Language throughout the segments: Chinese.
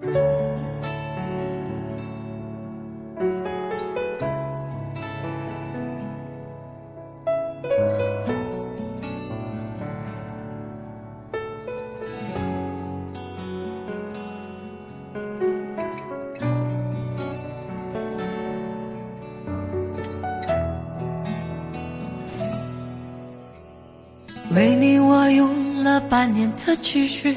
为你，我用了半年的积蓄，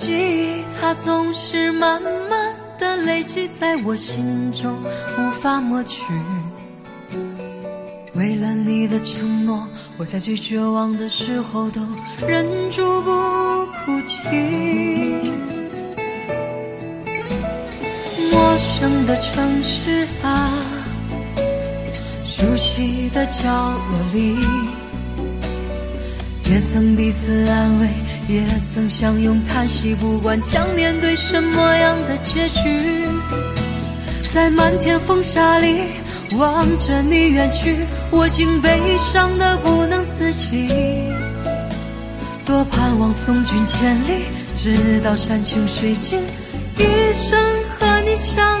记忆它总是慢慢的累积在我心中，无法抹去。为了你的承诺，我在最绝望的时候都忍住不哭泣。陌生的城市啊。熟悉的角落里，也曾彼此安慰，也曾相拥叹息。不管将面对什么样的结局，在漫天风沙里望着你远去，我竟悲伤的不能自己。多盼望送君千里，直到山穷水尽，一生和你相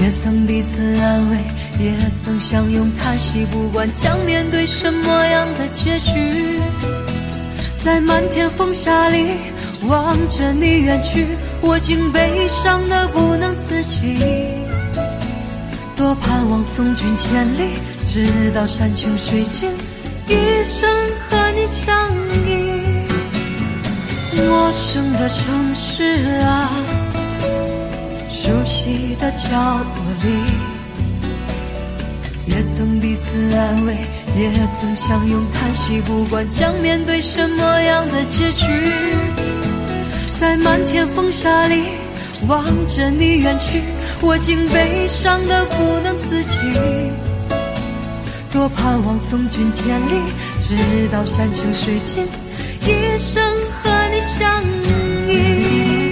也曾彼此安慰，也曾相拥叹息。不管将面对什么样的结局，在漫天风沙里望着你远去，我竟悲伤的不能自己。多盼望送君千里，直到山穷水尽，一生和你相依。陌生的城市啊。熟悉的角落里，也曾彼此安慰，也曾相拥叹息。不管将面对什么样的结局，在漫天风沙里望着你远去，我竟悲伤的不能自己。多盼望送君千里，直到山穷水尽，一生和你相依。